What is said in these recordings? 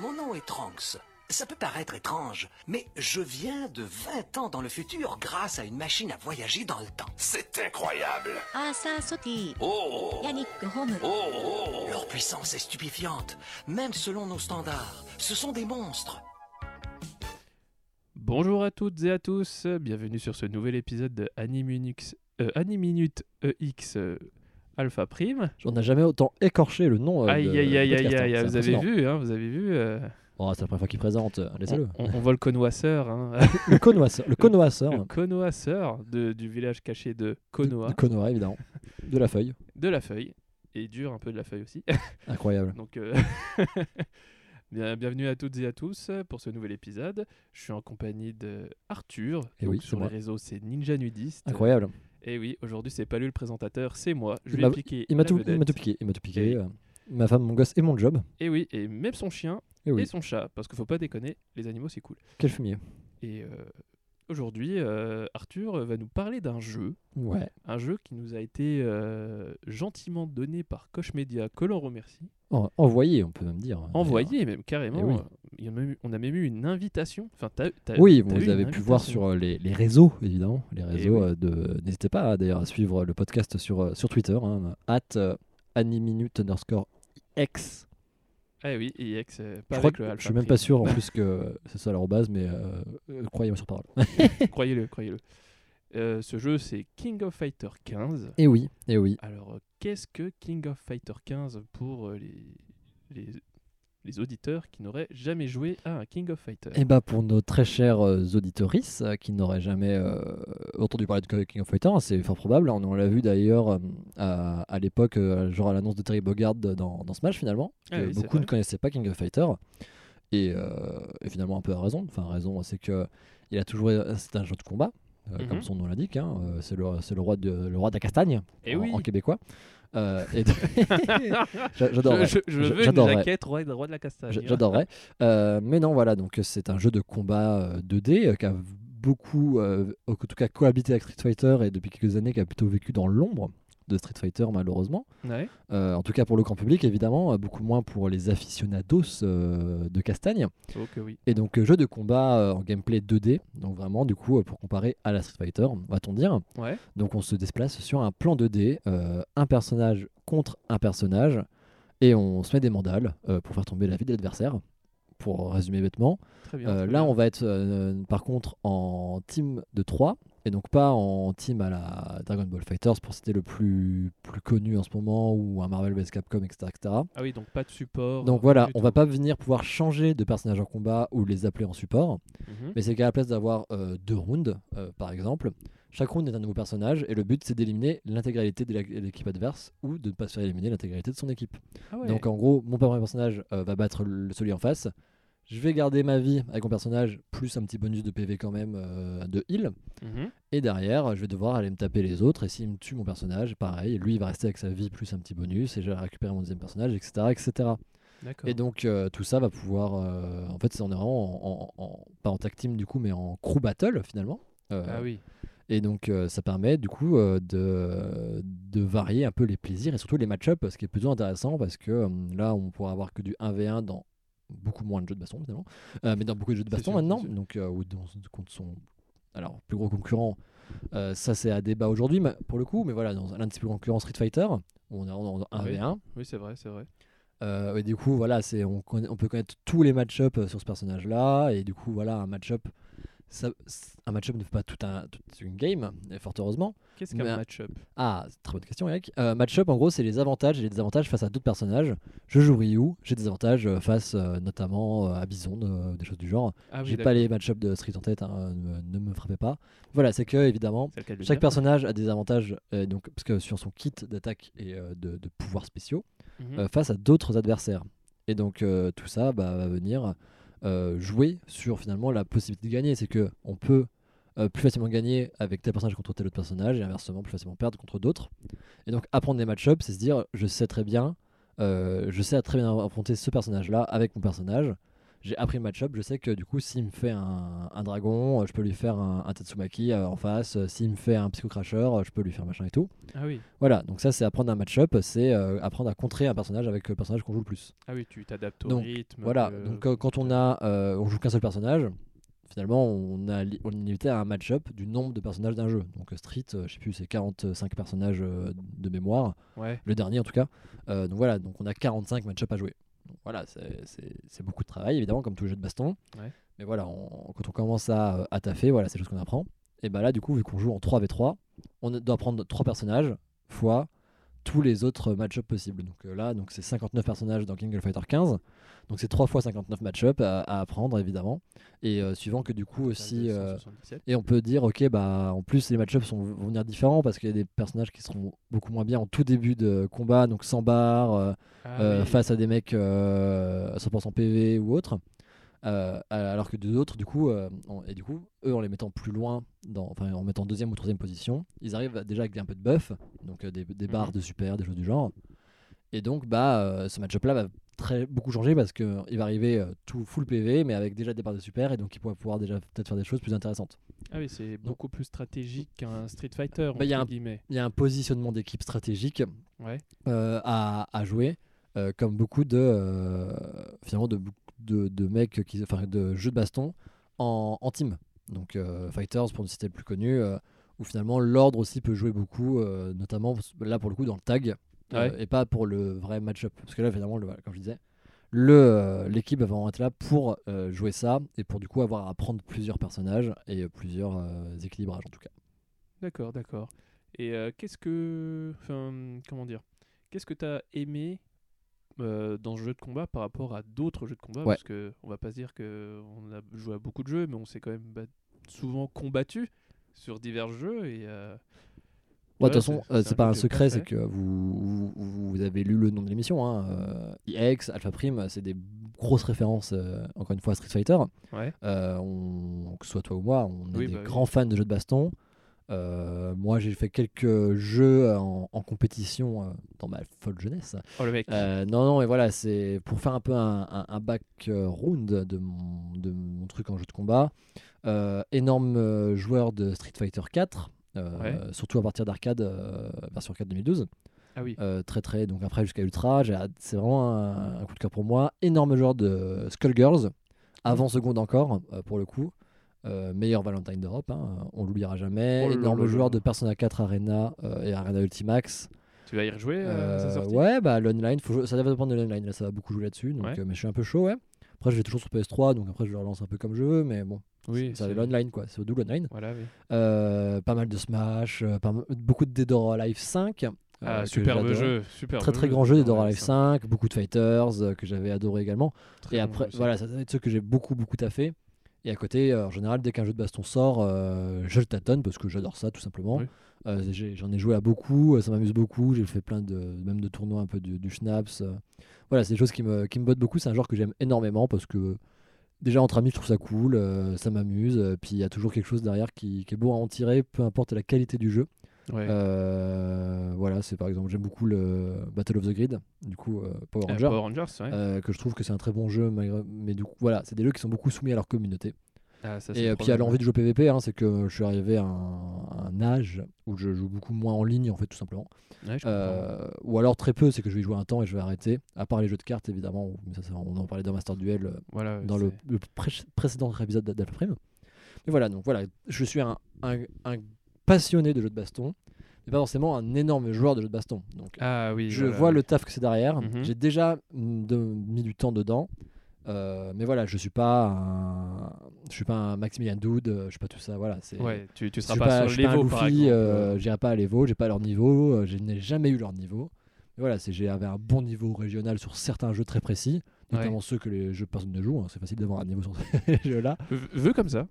Mon nom est Trunks. Ça peut paraître étrange, mais je viens de 20 ans dans le futur grâce à une machine à voyager dans le temps. C'est incroyable. Asa Soti, Oh Yannick Home, Oh oh Leur puissance est stupéfiante, même selon nos standards. Ce sont des monstres. Bonjour à toutes et à tous, bienvenue sur ce nouvel épisode de Animinux, euh, Animinute EX euh, Alpha Prime. J'en ai jamais autant écorché le nom. euh, aïe de- aïe aïe aïe hein, aïe, vous avez vu, hein, vous avez vu. euh, Oh, c'est la première fois qu'il présente, euh, on, laissez-le. on- on voit le connoisseur, hein, Le connoisseur, le le connoisseur connoisseur de- du village caché de Konoha, de Konoha, évidemment. De la feuille. de la feuille, et dur un peu de la feuille aussi. Incroyable. Donc, euh, bien- bienvenue à toutes et à tous pour ce nouvel épisode. Je suis en compagnie de Arthur. Eh Donc, oui, sur les réseaux, c'est Ninja Nudiste. Incroyable. Et oui, aujourd'hui, c'est pas lui le présentateur, c'est moi. Je vais m'a- expliquer. Il m'a tout, piqué. Il m'a tout piqué. Et- euh, Ma femme, mon gosse et mon job. Et oui, et même son chien Et oui, et son chat, parce qu'il faut pas déconner, les animaux c'est cool. quel fumier. Et euh, aujourd'hui, euh, Arthur va nous parler d'un jeu, Ouais. un jeu qui nous a été euh, gentiment donné par Koch Media, que l'on remercie, En- envoyé, on peut même dire. envoyé même carrément. Eh oui. il y a même eu- on a même eu une invitation. Enfin, Oui, vous avez pu voir sur euh, les, les réseaux, évidemment. Les réseaux oui. euh, de. N'hésitez pas hein, d'ailleurs à suivre le podcast sur, sur Twitter, hein, at animinute underscore x. Ah oui, ex, euh, Je pas crois avec que le je Alpha suis même Prime. pas sûr en plus que c'est ça leur base, mais euh, euh, croyez-moi sur parole. croyez-le, croyez-le. Euh, ce jeu, c'est King of Fighter 15. Et oui, et oui. Alors, qu'est-ce que King of Fighter 15 pour les, les, les auditeurs qui n'auraient jamais joué à un King of Fighter Et bah pour nos très chers euh, euh, qui n'auraient jamais euh, entendu parler de King of Fighters, c'est fort probable. On, on l'a vu d'ailleurs euh, à, à l'époque, genre à l'annonce de Terry Bogard dans, dans Smash finalement. Ah oui, beaucoup ne connaissaient pas King of Fighter. Et, et finalement un peu à raison. Enfin raison, c'est que il a toujours c'est un jeu de combat. euh, Mhm. Comme son nom l'indique, hein, c'est le, roi de le roi de la castagne Eh en, oui. en québécois. Euh, et J'a- j'adorerais. Je, je, je J'a- veux une j'adorerais. jaquette roi, roi de la castagne. J- J'adorerais. Euh, mais non, voilà, donc c'est un jeu de combat euh, 2D euh, qui a beaucoup, euh, en tout cas, cohabité avec Street Fighter et depuis quelques années qui a plutôt vécu dans l'ombre de Street Fighter, malheureusement. Ouais. Euh, en tout cas pour le grand public, évidemment, euh, beaucoup moins pour les aficionados euh, de Castagne. Oui. Et donc, jeu de combat en gameplay 2D, donc vraiment, du coup, pour comparer à la Street Fighter, va-t-on dire. Ouais. Donc on se déplace sur un plan 2D, euh, un personnage contre un personnage, et on se met des mandales pour faire tomber la vie de l'adversaire, pour résumer bêtement. Très bien. Euh, là bien. on va être euh, par contre en team de 3, et donc pas en team à la Dragon Ball Fighters pour citer le plus, plus connu en ce moment, ou un Marvel vs Capcom, etc. etc. Ah oui, donc pas de support. Donc euh, voilà, on tout. va pas venir pouvoir changer de personnage en combat ou les appeler en support, Mhm. mais c'est qu'à la place d'avoir euh, deux rounds, euh, par exemple, chaque round est un nouveau personnage et le but c'est d'éliminer l'intégralité de l'équipe adverse ou de ne pas se faire éliminer l'intégralité de son équipe. Ah ouais. Donc en gros, mon premier personnage euh, va battre le, celui en face. Je vais garder ma vie avec mon personnage, plus un petit bonus de PV quand même euh, de heal. Mhm. Et derrière, je vais devoir aller me taper les autres. Et s'il me tue mon personnage, pareil, lui il va rester avec sa vie plus un petit bonus. Et je vais récupérer mon deuxième personnage, etc. etc. Et donc euh, tout ça va pouvoir. euh, en fait, c'est- on est vraiment en, en- pas en tag team du coup, mais en crew battle finalement. Ah oui. Et donc ça permet du coup de, de varier un peu les plaisirs et surtout les match-up, ce qui est plutôt intéressant parce que là on pourra avoir que du 1v1 dans beaucoup moins de jeux de baston finalement, Euh, mais dans beaucoup de jeux de baston sûr, maintenant, donc euh, ou dans, contre son alors plus gros concurrent. euh, ça c'est à débat aujourd'hui mais pour le coup, mais voilà, dans l'un de ses plus concurrents Street Fighter, où on est en 1v1. Oui, c'est vrai, c'est vrai. Euh, et du coup, voilà, c'est on, on peut connaître tous les match-up euh, sur ce personnage-là, et du coup, voilà, un match-up, ça- un match-up ne fait pas tout un, toute une game, et fort heureusement. Qu'est-ce qu'un match-up? Ah, très bonne question, Eric. Euh, match-up, en gros, c'est les avantages et les désavantages face à d'autres personnages. Je joue Ryu, j'ai des avantages euh, face euh, notamment euh, à Bison, des choses du genre. Ah oui, j'ai pas les match-up de Street en tête, hein, ne, ne me frappez pas. Voilà, c'est que évidemment, chaque personnage a des avantages, donc parce que sur son kit d'attaque et de, de pouvoirs spéciaux Mhm. face à d'autres adversaires. Et donc tout ça bah, va venir jouer sur finalement la possibilité de gagner. C'est que on peut euh, plus facilement gagner avec tel personnage contre tel autre personnage et inversement plus facilement perdre contre d'autres. Et donc apprendre des match-ups, c'est se dire je sais très bien, euh, je sais très bien affronter ce personnage-là avec mon personnage. J'ai appris le match-up, je sais que du coup, s'il me fait un, un dragon, euh, je peux lui faire un, un Tatsumaki euh, en face. Euh, S'il me fait un Psycho Crasher, euh, je peux lui faire machin et tout. Ah oui. Voilà, donc ça, c'est apprendre un match-up, c'est euh, apprendre à contrer un personnage avec le personnage qu'on joue le plus. Ah oui, tu t'adaptes au Donc, rythme. Voilà, donc euh, quand on a, on joue qu'un seul personnage, finalement, on a li- on est limité à un match-up du nombre de personnages d'un jeu. Donc Street, je sais plus, c'est 45 personnages de mémoire, Ouais. le dernier en tout cas. Donc voilà, donc on a 45 match-up à jouer. Voilà, c'est- beaucoup de travail évidemment, comme tout jeu de baston. Ouais. Mais voilà, on- quand on commence à, à taffer, voilà, c'est choses qu'on apprend. Et bah là, du coup, vu qu'on joue en 3v3, on doit prendre 3 personnages fois tous les autres match-up possibles. Donc euh, là, donc c'est 59 personnages dans King of Fighter 15. Donc c'est 3 fois 59 match-up à, à apprendre évidemment. Et euh, suivant que du coup aussi. euh, 277. et on peut dire, ok, bah en plus les match-ups sont, vont venir différents parce qu'il y a des personnages qui seront beaucoup moins bien en tout début de combat, donc sans barre, Ah oui. face à des mecs euh, 100% PV ou autres. Euh, alors que d'autres, du coup, euh, et du coup, eux, en les mettant plus loin, dans, enfin en mettant deuxième ou troisième position, ils arrivent déjà avec un peu de buff, donc euh, des, des barres Mhm. de super, des choses du genre. Et donc, bah, euh, ce match-up là va très beaucoup changer parce qu'il va arriver euh, tout full PV, mais avec déjà des barres de super, et donc il pourra pouvoir déjà peut-être faire des choses plus intéressantes. Ah oui, c'est beaucoup plus stratégique qu'un Street Fighter. Bah, il y a un- guillemets. Il y a un positionnement d'équipe stratégique Ouais. euh, à, à jouer, euh, comme beaucoup de euh, finalement de, de, de mecs qui, enfin de jeux de baston en, en team. Donc euh, Fighters pour ne citer le plus connu, euh, où finalement l'ordre aussi peut jouer beaucoup, euh, notamment là pour le coup dans le tag euh, Ouais. et pas pour le vrai match-up. Parce que là finalement, le, comme je disais, le euh, l'équipe va vraiment être là pour jouer ça et pour du coup avoir à prendre plusieurs personnages et plusieurs équilibrages en tout cas. D'accord, d'accord. Et qu'est-ce que. Enfin, comment dire Qu'est-ce que tu as aimé euh, dans ce jeu de combat par rapport à d'autres jeux de combat Ouais. Parce que on va pas se dire qu'on a joué à beaucoup de jeux, mais on s'est quand même bat- souvent combattu sur divers jeux. Et, euh, de toute façon, c'est- euh, c'est pas un secret, c'est que vous, vous, vous avez lu le nom de l'émission. Hein, EX, Alpha Prime, c'est des grosses références, euh, encore une fois, à Street Fighter. Ouais. Euh, on- que ce soit toi ou moi, on est Oui, des bah oui. grands fans de jeux de baston. Euh, moi, j'ai fait quelques jeux en, en compétition euh, dans ma folle jeunesse. Oh le mec. Euh, non, non, et voilà, c'est pour faire un peu un, un, un background de mon, de mon truc en jeu de combat. Euh, énorme euh, joueur de Street Fighter 4, euh, Ouais. surtout à partir d'arcade, euh, version arcade 2012. Ah oui. Euh, très très, donc après jusqu'à Ultra, c'est vraiment un, un coup de cœur pour moi. Énorme joueur de Skullgirls, avant seconde encore, euh, pour le coup. Euh, meilleur Valentine d'Europe, hein, on l'oubliera jamais. Oh Énorme joueur de Persona 4 Arena euh, et Arena Ultimax. Tu vas y rejouer euh, à sa sortie? ouais, bah l'online, ça va dépendre de l'online. Là, ça va beaucoup jouer là-dessus. Donc, Ouais. mais je suis un peu chaud, ouais. Après, je vais toujours sur PS3, donc après, je le relance un peu comme je veux. Mais bon, Oui, c'est l'online, quoi. C'est au double online. Voilà, oui. Pas mal de Smash, pas mal- beaucoup de Dead or Alive 5. euh, Ah, superbe jeu. Superbe Très très jeu, grand jeu, Dead or Alive Alive 5, beaucoup de Fighters que j'avais adoré également. Très Et après, voilà, ça va être ceux que j'ai beaucoup beaucoup taffé. Et à côté, euh, en général, dès qu'un jeu de baston sort, euh, je le tâtonne parce que j'adore ça tout simplement. Oui. Euh, J'en ai joué à beaucoup, ça m'amuse beaucoup. J'ai fait plein de, même de tournois un peu du, du Schnaps. euh. Voilà, c'est des choses qui me, qui me bottent beaucoup. C'est un genre que j'aime énormément parce que déjà entre amis, je trouve ça cool, euh, ça m'amuse. euh, puis il y a toujours quelque chose derrière qui, qui est beau à en tirer, peu importe la qualité du jeu. Ouais. Euh, voilà, c'est par exemple, j'aime beaucoup le Battle of the Grid, du coup, euh, Power Euh. Power Rangers, ouais. Que je trouve que c'est un très bon jeu, malgré- mais du coup, voilà, c'est des jeux qui sont beaucoup soumis à leur communauté. Ah, ça, Et puis à l'envie de jouer PVP, hein, c'est que je suis arrivé à un, à un âge où je joue beaucoup moins en ligne, en fait, tout simplement. Ouais. Euh, ou alors très peu, c'est que je vais y jouer un temps et je vais arrêter. À part les jeux de cartes, évidemment, ça, ça, on en parlait dans Master Duel Voilà, dans le, c'est- le pré- précédent épisode d'Alpha Prime. Mais voilà, donc voilà, je suis un, un- un passionné de jeux de baston, mais pas forcément un énorme joueur de jeux de baston. Donc Ah oui. je voilà, vois le taf que c'est derrière. Mhm. J'ai déjà de- mis du temps dedans. Euh, mais voilà, je suis pas un, je suis pas un Maximilian Doud, euh, je suis pas tout ça. Voilà, c'est. Ouais, tu, tu je seras pas, pas, je sur suis pas un exemple. euh, j'irai pas à l'Evo, j'ai pas leur niveau, je n'ai jamais eu leur niveau. Mais voilà, c'est j'avais un bon niveau régional sur certains jeux très précis, Ouais. notamment ceux que les jeux personne ne joue. hein, c'est facile d'avoir un niveau sur ces jeux-là. Veux comme ça.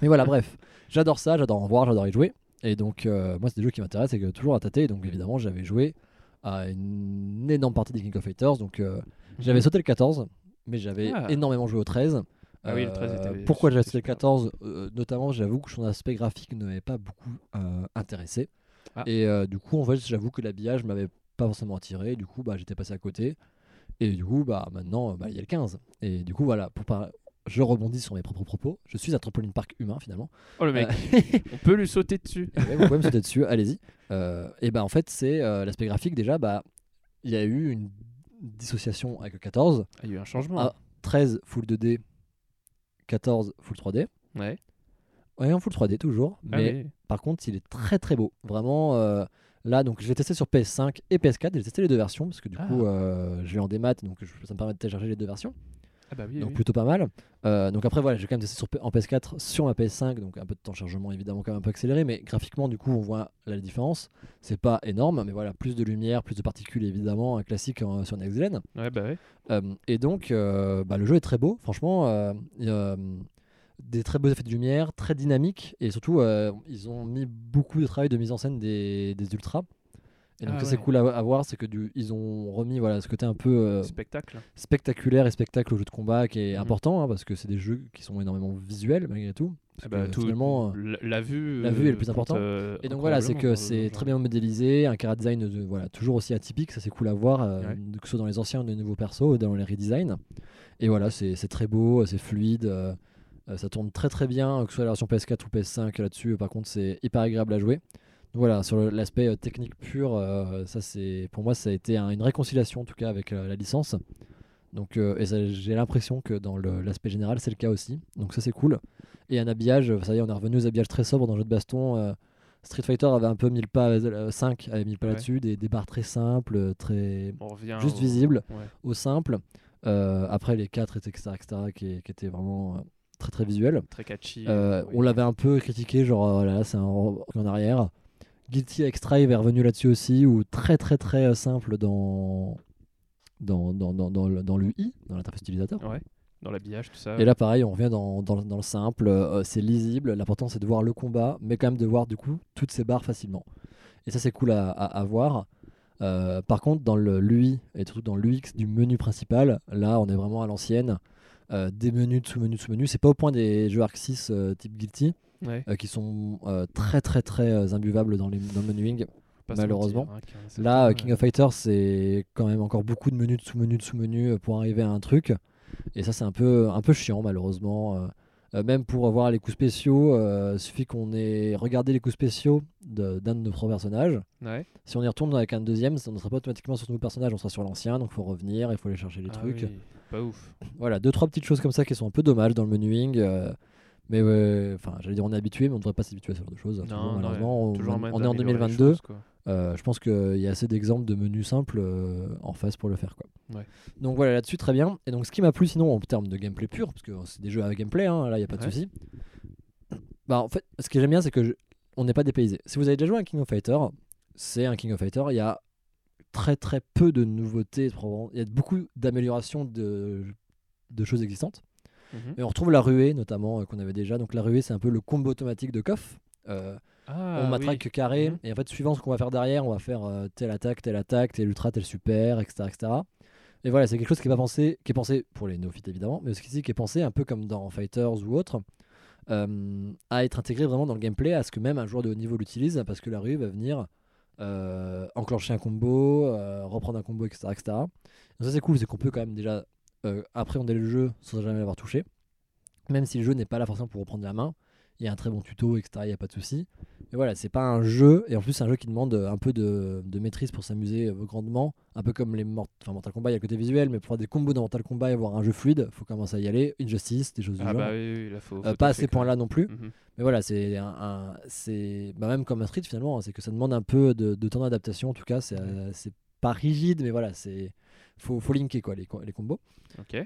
Mais voilà, bref, j'adore ça, j'adore en voir, j'adore y jouer. Et donc, euh, moi, c'est des jeux qui m'intéressent et que toujours à tâter. Donc, évidemment, j'avais joué à une énorme partie des King of Fighters. Donc, euh, j'avais sauté le 14, mais j'avais Ah. énormément joué au 13. Ah oui, le 13 Euh, était- Pourquoi j'ai c'était acheté le super. 14 Euh, Notamment, j'avoue que son aspect graphique ne m'avait pas beaucoup euh, intéressé. Ah. Et euh, du coup, en fait, j'avoue que l'habillage m'avait pas forcément attiré. Du coup, bah, j'étais passé à côté. Et du coup, bah, maintenant, bah, il y a le 15. Et du coup, voilà, pour par- je rebondis sur mes propres propos. Je suis à Trampoline Park humain, finalement. Oh le mec, Euh, on peut lui sauter dessus. Ouais, vous pouvez me sauter dessus, allez-y. Euh, et bah en fait, c'est euh, l'aspect graphique déjà, bah il y a eu une dissociation avec le 14, Ah, il y a eu un changement. Ah. 13 full 2D, 14 full 3D. Ouais. Ouais, en full 3D toujours, Ah mais par contre, il est très très beau. Vraiment euh, là donc je l'ai testé sur PS5 et PS4, j'ai testé les deux versions parce que du Ah. coup euh, je l'ai en démat donc je- ça me permet de télécharger les deux versions. Ah bah oui. donc oui. plutôt pas mal. Euh, donc après voilà, j'ai quand même testé sur, en PS4 sur ma PS5, donc un peu de temps de chargement évidemment quand même un peu accéléré, mais graphiquement du coup on voit la différence. C'est pas énorme, mais voilà, plus de lumière, plus de particules évidemment, un classique euh, sur Next Gen. Ouais bah ouais. Euh, et donc euh, bah, le jeu est très beau, franchement. il y a, des très beaux effets de lumière, très dynamiques, et surtout ils ont mis beaucoup de travail de mise en scène des, des ultras. Et donc Ah ça c'est cool à, à voir, c'est que du, ils ont remis voilà ce côté un peu euh, Spectacle. spectaculaire et spectacle au jeu de combat qui est Mhm. important hein, parce que c'est des jeux qui sont énormément visuels malgré tout. Parce Ah bah, que tout- finalement, euh, la, la vue. la vue est le plus compte, important. euh, et donc voilà, c'est que c'est très bien modélisé, un cara design de- voilà, toujours aussi atypique, ça c'est cool à voir, euh, Ouais. que ce soit dans les anciens ou dans les nouveaux persos, ou dans les redesigns. Et voilà, c'est très beau, c'est fluide, euh, euh, ça tourne très très bien, que ce soit la version PS4 ou PS5 là-dessus, par contre c'est hyper agréable à jouer. Voilà, sur l'aspect euh, technique pur, euh, ça c'est pour moi ça a été un- une réconciliation en tout cas avec euh, la licence. Donc, euh, et j'ai l'impression que dans l'aspect général, c'est le cas aussi. Donc ça, c'est cool. Et un habillage, ça y est, on est revenu aux habillages très sobres dans le jeu de baston. Street Fighter avait un peu mis le pas, euh, 5 avait mis le pas Ouais. là-dessus, des, des barres très simples, très juste au- visibles, Ouais. au simple. Après les 4, etc., etc., qui, qui étaient vraiment très très visuels. Très catchy. Oui. On l'avait un peu critiqué, genre euh, voilà, c'est un en arrière. Guilty Extrive est revenu là-dessus aussi, ou très très très euh, simple dans dans, dans, dans, dans, le- dans l'UI, dans l'interface utilisateur. Ouais. Dans l'habillage, tout ça. Et là, pareil, on revient dans, dans, dans le simple, euh, c'est lisible. L'important, c'est de voir le combat, mais quand même de voir du coup toutes ces barres facilement. Et ça, c'est cool à, à, à voir. Euh, par contre, dans le l'UI et surtout dans l'UX du menu principal, là, on est vraiment à l'ancienne. Euh, des menus, de sous-menus, de sous-menus. C'est pas au point des jeux Arc 6 euh, type Guilty, Ouais, euh, qui sont euh, très très très euh, imbuvables dans, les, dans le menuing. malheureusement. mentir, hein, Là, King of Fighters, c'est quand même encore beaucoup de menus, de sous-menus, de sous-menus pour arriver à un truc. Et ça, c'est un peu, un peu chiant, malheureusement. Euh, même pour avoir les coups spéciaux, euh, suffit qu'on ait regardé les coups spéciaux d'un de, nos trois personnages. Ouais. Si on y retourne avec un deuxième, on ne sera pas automatiquement sur ce nouveau personnage, on sera sur l'ancien, donc il faut revenir, il faut aller chercher les Ah trucs. oui, Pas ouf. Voilà, deux, trois petites choses comme ça qui sont un peu dommages dans le menuing. euh, mais ouais, enfin, j'allais dire on est habitué, mais on ne devrait pas s'habituer à ce genre de choses. Non, non, malheureusement, on, est en d'améliorer les 2022. choses, quoi. Euh, je pense qu'il y a assez d'exemples de menus simples euh, en face pour le faire. Quoi. Ouais. Donc voilà, là-dessus, très bien. Et donc, ce qui m'a plu sinon en termes de gameplay pur, parce que c'est des jeux à gameplay, hein, là, il n'y a pas de Ouais. souci. Bah, en fait, ce que j'aime bien, c'est que je- on n'est pas dépaysé. Si vous avez déjà joué à un King of Fighter, c'est un King of Fighter. Il y a très très peu de nouveautés. Il y a beaucoup d'améliorations de, de choses existantes. Mhm. Et on retrouve la ruée, notamment, euh, qu'on avait déjà. Donc, la ruée, c'est un peu le combo automatique de KOF. Euh, Ah, on matraque oui. carré Mhm. et en fait suivant ce qu'on va faire derrière on va faire euh, telle attaque telle attaque tel ultra tel super etc etc et voilà c'est quelque chose qui est pas pensé qui est pensé pour les néophytes évidemment mais aussi qui est pensé un peu comme dans Fighters ou autre euh, à être intégré vraiment dans le gameplay à ce que même un joueur de haut niveau l'utilise parce que la rue va venir enclencher un combo reprendre un combo etc etc donc ça c'est cool c'est qu'on peut quand même déjà appréhender le jeu sans jamais l'avoir touché même si le jeu n'est pas là forcément pour reprendre la main il y a un très bon tuto, etc. Il n'y a pas de souci. Mais voilà, c'est pas un jeu, et en plus, c'est un jeu qui demande euh, un peu de, de maîtrise pour s'amuser euh, grandement. Un peu comme les Mort- enfin, Mortal Kombat, il y a le côté visuel, mais pour faire des combos dans Mortal Kombat et avoir un jeu fluide, faut commencer à y aller. Injustice, des choses du Ah genre. bah oui, oui, là, faut. Euh, faut pas à ces points-là non plus. Mhm. Mais voilà, c'est un, un- c'est bah, même comme un street finalement, hein, c'est que ça demande un peu de, de temps d'adaptation. En tout cas, c'est euh, c'est pas rigide, mais voilà, c'est faut, faut linker quoi les, co- les combos.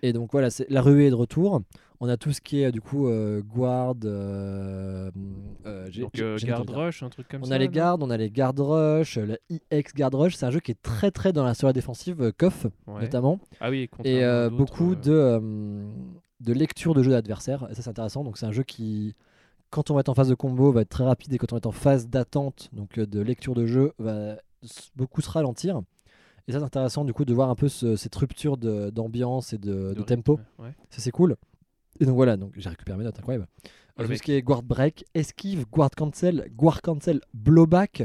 Et donc voilà, c'est la ruée est de retour. On a tout ce qui est du coup euh, guard. euh, euh, Donc, j'ai- euh, j'ai Guard. Rush, un truc comme On ça. a les gardes, on a les gardes rush, euh, la IX guard rush. C'est un jeu qui est très très dans la sur la défensive, euh, KOF Ouais. notamment, Ah oui, et euh, beaucoup euh, de euh, de lecture de jeu d'adversaire. Et ça c'est intéressant. Donc c'est un jeu qui quand on va être en phase de combo va être très rapide et quand on est en phase d'attente, donc euh, de lecture de jeu, va beaucoup se ralentir. Et ça c'est intéressant du coup de voir un peu ce- cette rupture d'ambiance et de, tempo. Ouais. Ça c'est cool. Et donc voilà, donc j'ai récupéré mes notes, incroyable. le tout ce qui est guard break, esquive, guard cancel, guard cancel, blowback.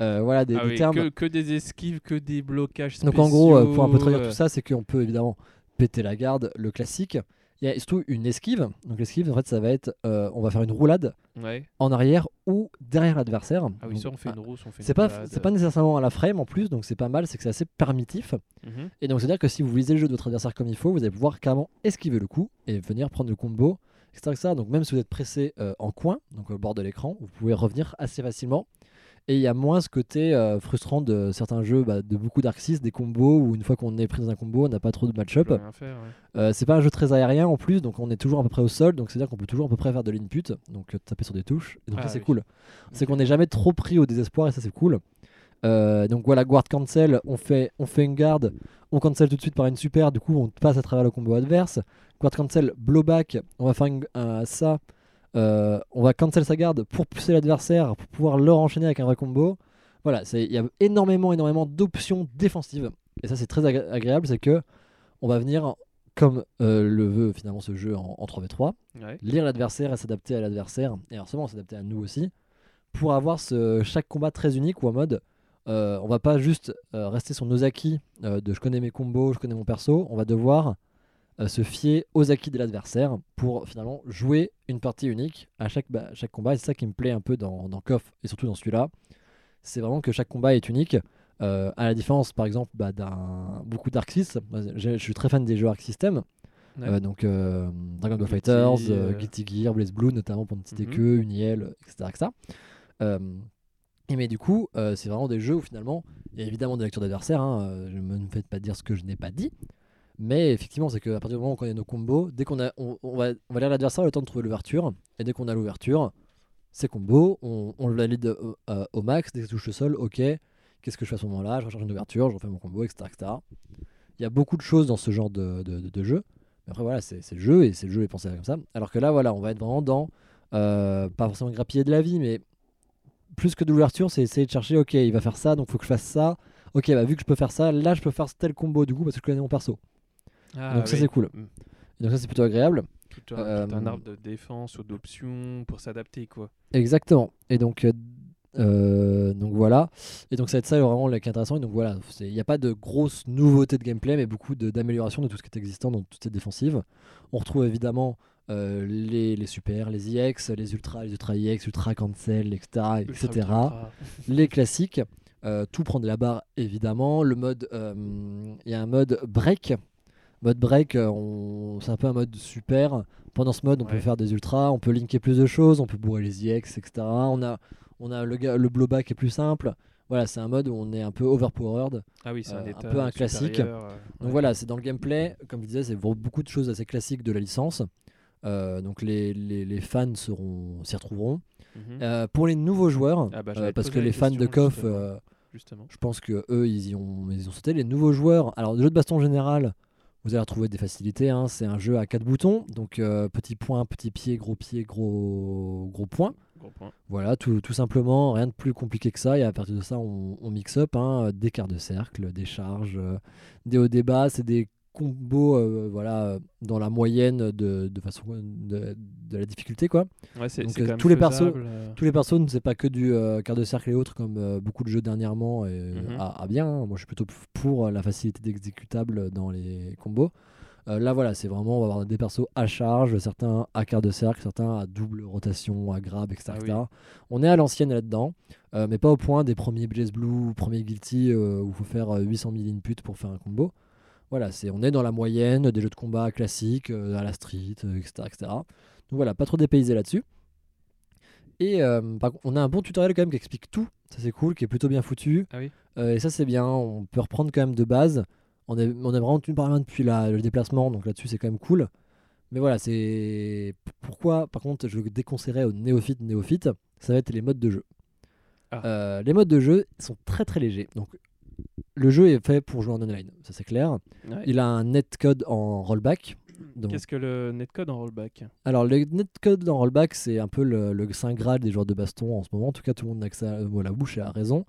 euh, voilà des, Ah des oui, termes. que, que des esquives, que des blocages spéciaux. Donc en gros, euh, pour un peu traduire tout ça, c'est qu'on peut évidemment péter la garde, le classique. Il y a surtout une esquive. Donc l'esquive, en fait, ça va être, euh, on va faire une roulade Ouais. en arrière ou derrière l'adversaire. Ah oui, Donc, soit on fait ah, une rousse, on fait une c'est pas, c'est pas nécessairement à la frame en plus, donc c'est pas mal, c'est que c'est assez permissif. Mhm. Et donc c'est-à-dire que si vous lisez le jeu de votre adversaire comme il faut, vous allez pouvoir carrément esquiver le coup et venir prendre le combo, etc. etc. Donc même si vous êtes pressé euh, en coin, donc au bord de l'écran, vous pouvez revenir assez facilement. Et il y a moins ce côté euh, frustrant de certains jeux, bah, de beaucoup Dark Six, des combos où une fois qu'on est pris dans un combo, on n'a pas trop de match-up. ouais. Euh, c'est pas un jeu très aérien en plus, donc on est toujours à peu près au sol, donc c'est-à-dire qu'on peut toujours à peu près faire de l'input, donc euh, taper sur des touches, et donc Ah ça c'est oui. cool. C'est qu'on n'est jamais trop pris au désespoir, et ça c'est cool. Euh, donc voilà, guard cancel, on fait, on fait une garde, on cancel tout de suite par une super, du coup on passe à travers le combo adverse. Guard cancel, blowback, on va faire une- un- ça, euh, on va cancel sa garde pour pousser l'adversaire, pour pouvoir le enchaîner avec un vrai combo. Voilà, il y a énormément, énormément d'options défensives. Et ça c'est très agré- agréable, c'est que on va venir, comme euh, le veut finalement ce jeu en, en 3v3, Ouais. lire l'adversaire et s'adapter à l'adversaire, et inversement s'adapter à nous aussi, pour avoir ce, chaque combat très unique ou en mode euh, on va pas juste rester sur nos acquis de je connais mes combos, je connais mon perso, on va devoir se fier aux acquis de l'adversaire pour finalement jouer une partie unique à chaque, bah, chaque combat. Et c'est ça qui me plaît un peu dans, dans KOF et surtout dans celui-là. C'est vraiment que chaque combat est unique. euh, à la différence par exemple bah, d'un beaucoup. Moi, Je suis très fan des jeux Arc System. Ouais. Euh, donc euh, Dragon Ball Fighters, Guilty Gear, Blaze Blue notamment pour ne citer Mhm. que, Uniel, etc. etc. Et mais du coup, c'est vraiment des jeux où finalement, il y a évidemment des lectures d'adversaires, hein, je me ne faites pas dire ce que je n'ai pas dit, mais effectivement, c'est qu'à partir du moment où on connaît nos combos, dès qu'on a, on, va, on va lire l'adversaire le temps de trouver l'ouverture, et dès qu'on a l'ouverture, c'est combo, on, on le valide euh, au max, dès que touche le sol, ok, qu'est-ce que je fais à ce moment-là, je recherche une ouverture, je refais mon combo, etc. etc. Il y a beaucoup de choses dans ce genre de, de, jeu. Mais après, voilà, c'est le jeu et c'est le jeu est pensé comme ça. Alors que là, voilà, on va être vraiment dans, euh, pas forcément grappiller de la vie, mais plus que de l'ouverture, c'est essayer de chercher, ok, il va faire ça, donc faut que je fasse ça. Ok, bah vu que je peux faire ça, là je peux faire tel combo du coup parce que je connais mon perso. Ah, donc ça, c'est cool. Mm. Et donc ça c'est plutôt agréable. Tout un, tout un Euh, arbre de défense ou d'options pour s'adapter, quoi. Exactement. Et donc, euh, euh, donc voilà. Et donc ça va être ça vraiment là, qui est intéressant. Et donc voilà, il n'y a pas de grosses nouveautés de gameplay, mais beaucoup de- d'améliorations de, tout ce qui est existant dans toute cette défensive. On retrouve évidemment euh, les, les super, les EX, les ultra, les ultra EX, ultra cancel, etc. Ultra, etc. ultra, ultra. les classiques. Euh, tout prend de la barre évidemment. Le mode, euh, il y a un mode break. Mode break, euh, on- c'est un peu un mode super. Pendant ce mode, on peut faire des ultras, on peut linker plus de choses, on peut bourrer les IX, etc. On a, on a le, le blowback qui est plus simple. Voilà, c'est un mode où on est un peu overpowered. Ah oui, c'est Euh, un un état peu un classique. euh, Donc ouais. voilà, c'est dans le gameplay, comme je disais, c'est beaucoup de choses assez classiques de la licence. Euh, donc les, les, les fans seront s'y retrouveront. Mhm. Euh, pour les nouveaux joueurs, Ah bah, euh, parce que les fans de KOF, justement. euh, Justement. je pense que eux ils y ont, ils ont sauté. Les nouveaux joueurs, alors le jeu de baston général, vous allez retrouver des facilités. hein. C'est un jeu à quatre boutons, donc euh, petit point, petit pied, gros pied, gros gros point. Gros point. Voilà, tout, tout simplement, rien de plus compliqué que ça. Et à partir de ça, on, on mix up hein, des quarts de cercle, des charges, euh, des hauts, des bas. C'est des combos, euh, voilà, euh, dans la moyenne de, de façon de, de la difficulté, quoi. Ouais, Donc, euh, quand même tous les persos-. Tous les c'est pas que du euh, quart de cercle et autres, comme euh, beaucoup de jeux dernièrement, et Mhm. à, à bien. hein. Moi, je suis plutôt pour la facilité d'exécutable dans les combos. Là, voilà, c'est vraiment, on va avoir des persos à charge, certains à quart de cercle, certains à double rotation, à grab, etc. Ah. On est à l'ancienne là-dedans, euh, mais pas au point des premiers Blaze Blue, premiers Guilty, où il faut faire euh, 800 000 inputs pour faire un combo. Voilà, c'est, on est dans la moyenne des jeux de combat classiques, euh, à la street, euh, etc., etc. Donc voilà, pas trop dépaysé là-dessus. Et euh, par contre, on a un bon tutoriel quand même qui explique tout, ça c'est cool, qui est plutôt bien foutu. Ah oui. Et ça c'est bien, on peut reprendre quand même de base. On est, on est vraiment tenu par la main depuis la- le déplacement, donc là-dessus c'est quand même cool. Mais voilà, c'est pourquoi par contre je déconseillerais aux néophytes néophytes, ça va être les modes de jeu. Ah. Euh, les modes de jeu sont très très légers. Donc le jeu est fait pour jouer en online, ça c'est clair. Ouais. Il a un netcode en rollback. Donc, Qu'est-ce que le netcode en rollback? Alors, le netcode en rollback, c'est un peu le, le saint graal des joueurs de baston en ce moment. En tout cas, tout le monde n'a que ça mot à la bouche et a raison.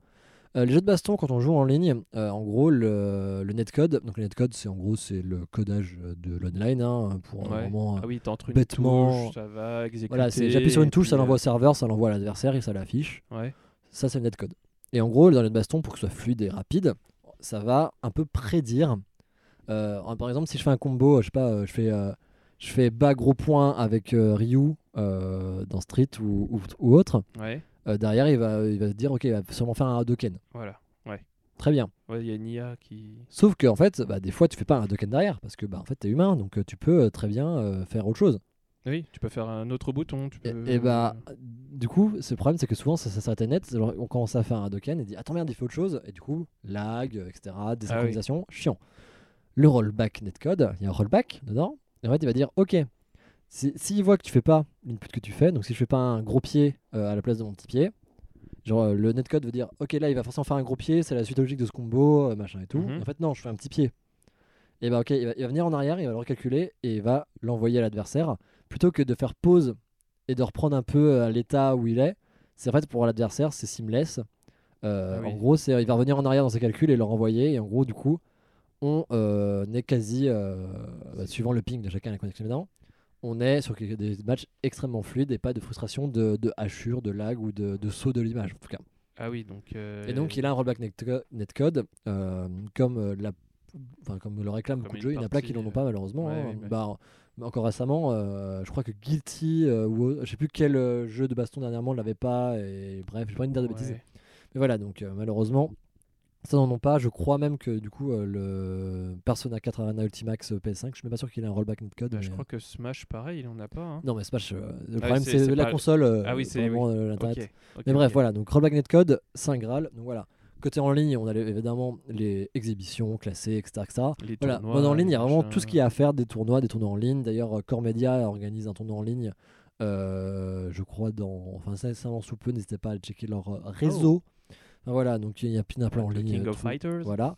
Euh, les jeux de baston, quand on joue en ligne, euh, en gros, le, le netcode, donc le netcode, c'est en gros c'est le codage euh, de l'online hein, pour euh, Ouais. vraiment. euh, Ah oui, t'entres une bêtement- touche, ça va exécuter. voilà, j'appuie sur une touche, ça l'envoie au serveur, ça l'envoie à l'adversaire et ça l'affiche. euh, Ouais. Ça, c'est le netcode. Et en gros, dans le baston, pour que ce soit fluide et rapide, ça va un peu prédire. euh, par exemple, si je fais un combo, je sais pas, euh, je fais, euh, je fais bas gros point avec euh, Ryu euh, dans Street ou, ou, ou autre, Ouais. euh, derrière, il va, il va se dire, ok, il va sûrement faire un Hadoken. Voilà. Très bien. Ouais, il y a une IA qui. Sauf que en fait, bah, des fois, tu fais pas un Hadoken derrière parce que bah, en fait, t'es humain, donc euh, tu peux euh, très bien euh, faire autre chose. Oui, tu peux faire un autre bouton. Tu Et, peux... et bah, du coup, ce problème, c'est que souvent, ça, ça s'arrêtait net. Alors, on commence à faire un Hadoken et dit Attends, merde, il fait autre chose. Et du coup, lag, etc., désynchronisation, chiant. Le rollback netcode, il y a un rollback dedans. Et en fait, il va dire Ok, si- s'il voit que tu fais pas l'input que tu fais, donc si je fais pas un gros pied euh, à la place de mon petit pied, genre euh, le netcode veut dire Ok, là, il va forcément faire un gros pied, c'est la suite logique de ce combo, euh, machin et tout. Mhm. Et en fait, non, je fais un petit pied. Et bah, ok, il va, il va venir en arrière, il va le recalculer et il va l'envoyer à l'adversaire plutôt que de faire pause et de reprendre un peu euh, à l'état où il est. C'est en fait pour l'adversaire, c'est seamless. Euh, Ah oui. En gros, il va revenir en arrière dans ses calculs et le renvoyer. Et en gros, du coup, on euh, est quasi, euh, bah, suivant le ping de chacun la connexion évidemment, on est sur des matchs extrêmement fluides et pas de frustration de, de hachure, de lag ou de, de saut de l'image en tout cas. Ah oui, donc. euh, Et donc il a un rollback netco- netcode euh, comme, la, enfin, comme le réclame Comme beaucoup de une jeux. Il y en a plein qui n'en ont euh, pas malheureusement. ouais, hein. oui. Bah, encore récemment, euh, je crois que Guilty euh, ou je sais plus quel jeu de baston dernièrement l'avait pas. Et bref, j'ai pas de dire de bêtises. Mais voilà, donc euh, malheureusement, ça n'en ont pas. Je crois même que du coup, le Persona 4 Arena Ultimax euh, PS5, je suis même pas sûr qu'il ait un rollback netcode. Bah, mais, je crois que Smash, pareil, il en a pas. hein. Non, mais Smash, le oui, problème c'est- la pas- console, Ah oui, c'est- euh, l'internet. Mais bref, voilà, donc rollback netcode, Saint Graal. Donc voilà, côté en ligne, on a évidemment les exhibitions classées, etc. etc. Les Voilà, tournois, mode en ligne, il y a vraiment machins. tout ce qu'il y a à faire, des tournois, des tournois en ligne. D'ailleurs, euh, Core Media organise un tournoi en ligne, euh, je crois, dans. Enfin, ça, ça sous peu, n'hésitez pas à aller checker leur euh, réseau. Enfin, voilà, donc il y a plein de plein en ligne. King of tout. Fighters. Voilà.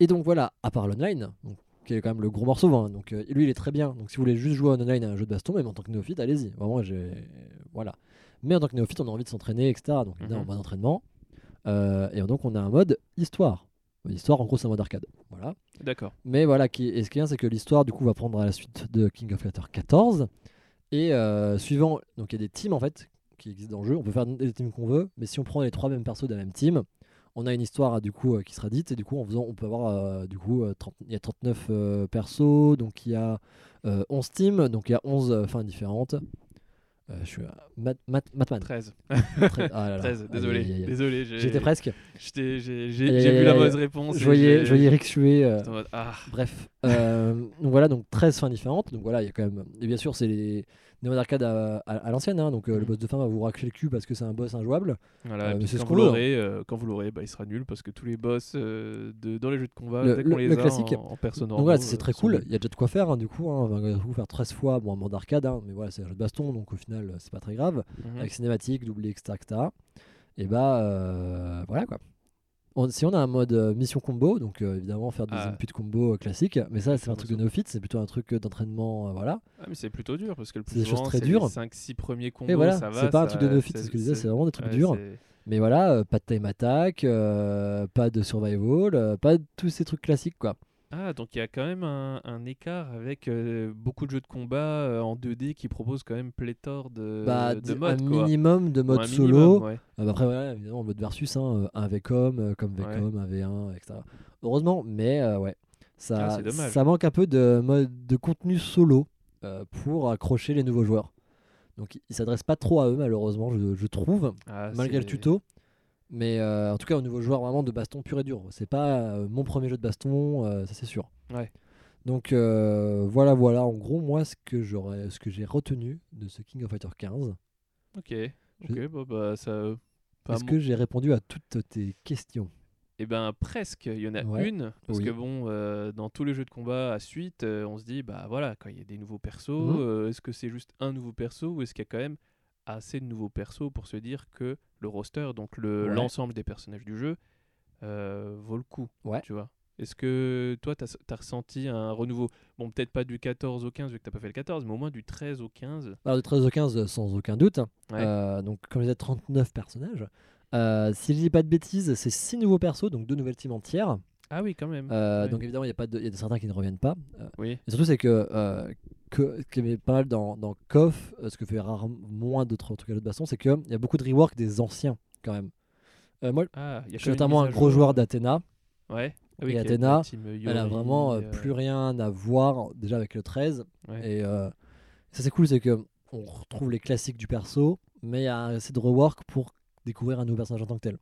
Et donc voilà, à part l'online, donc, qui est quand même le gros morceau, hein, donc euh, lui il est très bien. Donc si vous voulez juste jouer en online à un jeu de baston, même en tant que néophyte, allez-y. Vraiment, j'ai. Voilà. Mais en tant que néophyte, on a envie de s'entraîner, etc. Donc évidemment, Mhm. mode entraînement. Euh, et donc on a un mode histoire. Histoire, en gros, c'est un mode arcade. Voilà. D'accord. Mais voilà, qui, et ce qui est bien, c'est que l'histoire, du coup, va prendre à la suite de King of Fighters 14. Et euh, suivant, donc il y a des teams en fait qui existent dans le jeu. On peut faire les teams qu'on veut, mais si on prend les trois mêmes persos de la même team, on a une histoire du coup euh, qui sera dite. Et du coup, en faisant, on peut avoir euh, du coup, euh, 30 il y a 39 euh, persos, donc il y a euh, 11 teams, donc il y a 11 euh, fins différentes. Euh, je suis à Mat, Mat- Matman. 13. Très- ah là là. 13, Aïe, désolé. Désolé, J'étais presque. J'ai vu la mauvaise réponse. Je voyais, je voyais Eric suer. euh, Ah, Bref, euh, donc voilà, donc 13 fins différentes. Donc voilà, il y a quand même. Et bien sûr, c'est les modes arcade à, à- à l'ancienne. hein, donc euh, le Mhm. boss de fin va vous racler le cul parce que c'est un boss injouable. voilà, Euh, c'est ce quand, qu'on hein. l'aurez, euh, quand vous l'aurez, bah, il sera nul parce que tous les boss euh, de, dans les jeux de combat, Le- dès qu'on le- les le a classique. en, en personne donc voilà, c'est très cool. Il y a déjà de quoi faire du coup. Hein, on va vous faire 13 fois, bon, en mode arcade, hein, mais voilà, c'est un jeu de baston, donc au final, c'est pas très grave. Mhm. Avec cinématique, doublé, etc. etc. Et bah euh, voilà quoi. On- si on a un mode euh, mission combo, donc euh, évidemment faire des Ah. inputs combo euh, classiques, mais ça c'est un truc de famoso. néophyte, c'est plutôt un truc d'entraînement, euh, voilà. Ah, mais c'est plutôt dur parce que le C'est plus des choses très dures. les 5-6 premiers combos. Et voilà, ça va, c'est pas un truc de néophyte, c'est ce que je disais, c'est vraiment des trucs ouais, durs. Mais voilà, euh, pas de time attack, pas de survival, pas de tous ces trucs classiques quoi. Ah, donc il y a quand même un, un écart avec euh, beaucoup de jeux de combat euh, en 2D qui proposent quand même pléthore de, bah, de modes. un quoi. minimum de mode solo. minimum, ouais. Ah bah après voilà, évidemment mode versus, hein, euh, un VCOM, euh, comme Ouais. VCOM, un V1, etc. Heureusement, mais ouais, ça, Ah, ça manque un peu de mode de contenu solo pour accrocher les nouveaux joueurs. Donc il s'adresse pas trop à eux malheureusement, je, je trouve, Ah, malgré le tuto. Mais euh, en tout cas, aux nouveaux joueurs vraiment de baston pur et dur. C'est pas euh, mon premier jeu de baston, euh, ça c'est sûr. Ouais. Donc voilà, voilà. En gros, moi, ce que j'aurais, ce que j'ai retenu de ce King of Fighters 15. Ok, ok, bah, bah, ça. Est-ce mon- que j'ai répondu à toutes tes questions? Eh ben presque, il y en a Ouais. une, parce Oui. que bon, dans tous les jeux de combat à suite, on se dit, bah voilà, quand il y a des nouveaux persos, euh, est-ce que c'est juste un nouveau perso ou est-ce qu'il y a quand même assez de nouveaux persos pour se dire que le roster, donc le- Ouais. l'ensemble des personnages du jeu, euh, vaut le coup, Ouais. tu vois Est-ce que toi, tu as, ressenti un renouveau? Bon, peut-être pas du 14 au 15 vu que tu pas fait le 14, mais au moins du 13 au 15 Alors, de 13 au 15, sans aucun doute. Ouais. Euh, donc, comme je disais, 39 personnages. Euh, si je dis pas de bêtises, c'est 6 nouveaux persos, donc deux nouvelles teams entières. Ah oui, quand même. Euh. Donc évidemment, il y a pas de, il y a certains qui ne reviennent pas. Euh, Oui. et surtout, c'est que, euh, que ce qui est pas mal dans, dans KOF, euh, ce que fait rarement moins d'autres trucs à l'autre baston, c'est qu'il y a beaucoup de rework des anciens quand même. Euh, moi, Ah, je suis notamment un gros joueur d'Athéna. Ouais. Ah Et oui, a Athéna, Elle a vraiment euh, euh, plus rien à voir déjà avec le 13. Ouais. Et euh, ça, c'est cool, c'est que on retrouve les classiques du perso, mais il y a assez de rework pour découvrir un nouveau personnage en tant que tel.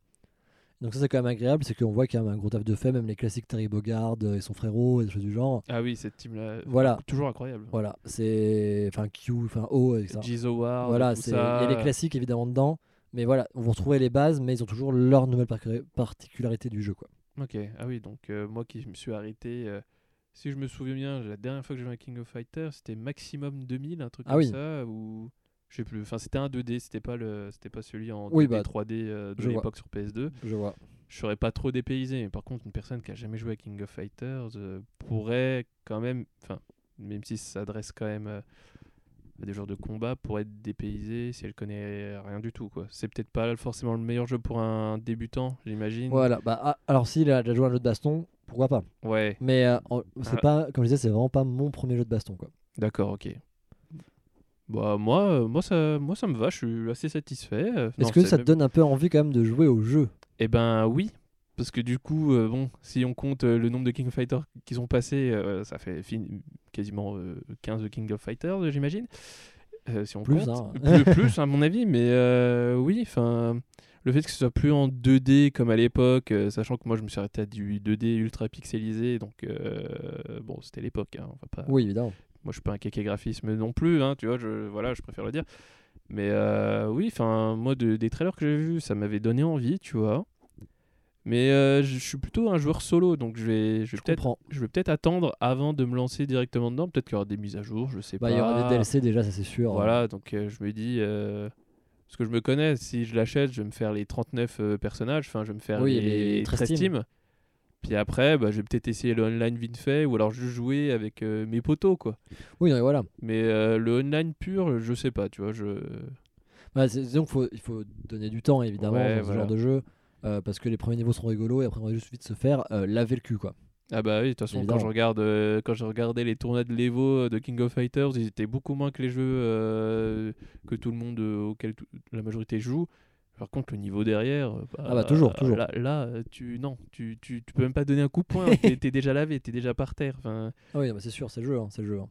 Donc ça c'est quand même agréable, c'est qu'on voit qu'il y a un gros taf de fait, même les classiques Terry Bogard et son frérot et des choses du genre. Ah oui, cette team-là. Voilà. Toujours incroyable. Voilà, c'est enfin Q, enfin O, etc. Ward, Voilà, c'est il y a les classiques évidemment dedans, mais voilà, on va retrouver les bases, mais ils ont toujours leur nouvelle par- particularité du jeu quoi. Ok, ah oui, donc euh, moi qui me suis arrêté, euh, si je me souviens bien, la dernière fois que j'ai joué à King of Fighters, c'était maximum 2000, un truc Ah comme oui. ça, ou je sais plus, enfin c'était un 2D, c'était pas, le, c'était pas celui en Oui, 2D, bah, 3D euh, de l'époque sur PS2. Je vois. Je serais pas trop dépaysé, mais par contre, une personne qui a jamais joué à King of Fighters euh, pourrait quand même, enfin, même si ça s'adresse quand même euh, à des joueurs de combat, pourrait être dépaysée si elle connaît rien du tout, quoi. C'est peut-être pas forcément le meilleur jeu pour un débutant, j'imagine. Voilà, bah ah, alors s'il a déjà joué à un jeu de baston, pourquoi pas? Ouais, Mais c'est Ah. pas, comme je disais, c'est vraiment pas mon premier jeu de baston quoi. D'accord, ok. Bah moi, euh, moi ça, moi ça me va, je suis assez satisfait. euh, Est-ce que ça te donne un peu envie quand même de jouer au jeu? Eh ben oui, parce que du coup, euh, bon, si on compte euh, le nombre de King of Fighters qu'ils ont passé, euh, ça fait quasiment euh, 15 King of Fighters, j'imagine. Si on Plus, compte. hein. plus, plus, à mon avis, mais oui, enfin, le fait que ce soit plus en 2D comme à l'époque, sachant que moi je me suis arrêté à du 2D ultra pixelisé, donc bon, c'était l'époque, hein, on va pas. Oui, évidemment. Moi, je suis pas un kéké graphisme non plus, hein, tu vois, je, voilà, je préfère le dire. Mais euh, oui, enfin, moi, de- des trailers que j'ai vus, ça m'avait donné envie, tu vois. Mais euh, je suis plutôt un joueur solo, donc je vais, je vais peut-être, comprends. je vais peut-être attendre avant de me lancer directement dedans. Peut-être qu'il y aura des mises à jour, je sais Bah, pas. il y aura des DLC déjà, ça c'est sûr. Voilà, donc euh, je me dis, parce que je me connais, si je l'achète, je vais me faire les 39 euh, personnages, enfin, je vais me faire Oui, les, les 13 13 teams. Puis après, bah, je vais peut-être essayer le online vite fait, ou alors juste jouer avec euh, mes potos, quoi. Oui, non, mais voilà. Mais euh, le online pur, je sais pas, tu vois, je... Bah, disons qu'il faut, il faut donner du temps évidemment Ouais, dans ce genre de jeu. euh, parce que les premiers niveaux sont rigolos et après on va juste vite se faire laver le cul quoi. Ah bah oui, de toute façon, quand je, regarde, quand je regardais les tournois de l'Evo de King of Fighters, ils étaient beaucoup moins que les jeux que tout le monde, auquel la majorité joue. Par contre, le niveau derrière, euh, bah, Ah bah, toujours, toujours. Là, là, tu, non, tu, tu, tu peux même pas donner un coup de poing, t'es t'es déjà lavé, t'es déjà par terre. Enfin, Ah oui, mais c'est sûr, c'est le jeu, hein, c'est le jeu. hein.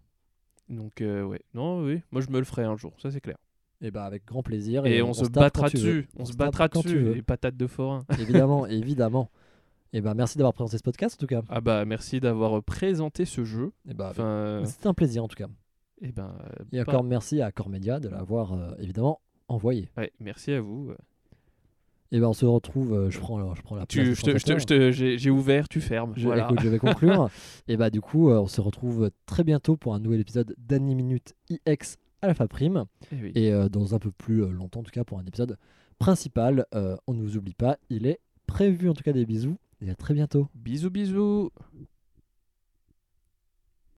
donc euh, ouais, non, oui, moi je me le ferai un jour, ça c'est clair. Et bah avec grand plaisir. Et, on, se battra dessus, on, On se se battra tape quand tu dessus, veux. les patates de forain. évidemment, évidemment. Et bah merci d'avoir présenté ce podcast en tout cas. Ah bah merci d'avoir présenté ce jeu. Et bah Enfin, euh, c'était un plaisir en tout cas. et ben, euh, Et pas- encore merci à Core Media de l'avoir euh, évidemment envoyé. ouais, merci à vous. Et ben on se retrouve. euh, je prends, je prends la. Tu, j'ai ouvert, tu fermes. Je, voilà. écoute, je vais conclure. et bah du coup, euh, on se retrouve très bientôt pour un nouvel épisode d'Animinute IX Alpha Prime. Eh oui. Et euh, dans un peu plus longtemps, en tout cas, pour un épisode principal. Euh, on ne vous oublie pas, il est prévu en tout cas des bisous. Et à très bientôt. Bisous, bisous.